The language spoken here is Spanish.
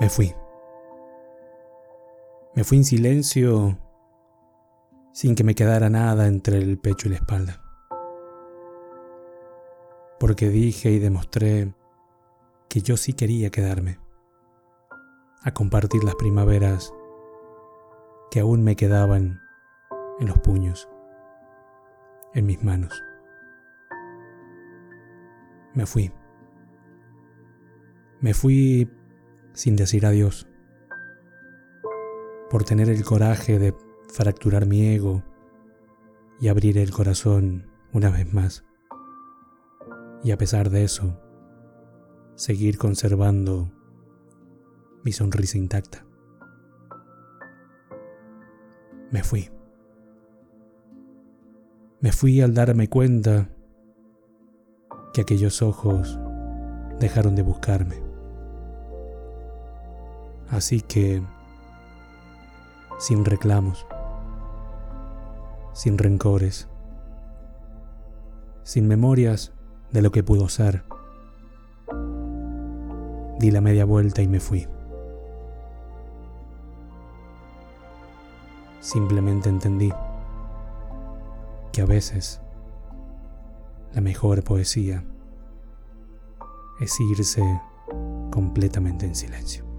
Me fui. Me fui en silencio sin que me quedara nada entre el pecho y la espalda. Porque dije y demostré que yo sí quería quedarme, a compartir las primaveras que aún me quedaban en los puños, en mis manos. Me fui. Me fui sin decir adiós, por tener el coraje de fracturar mi ego y abrir el corazón una vez más. Y a pesar de eso, seguir conservando mi sonrisa intacta. Me fui. Me fui al darme cuenta que aquellos ojos dejaron de buscarme. Así que, sin reclamos, sin rencores, sin memorias de lo que pudo ser, di la media vuelta y me fui. Simplemente entendí que a veces la mejor poesía es irse completamente en silencio.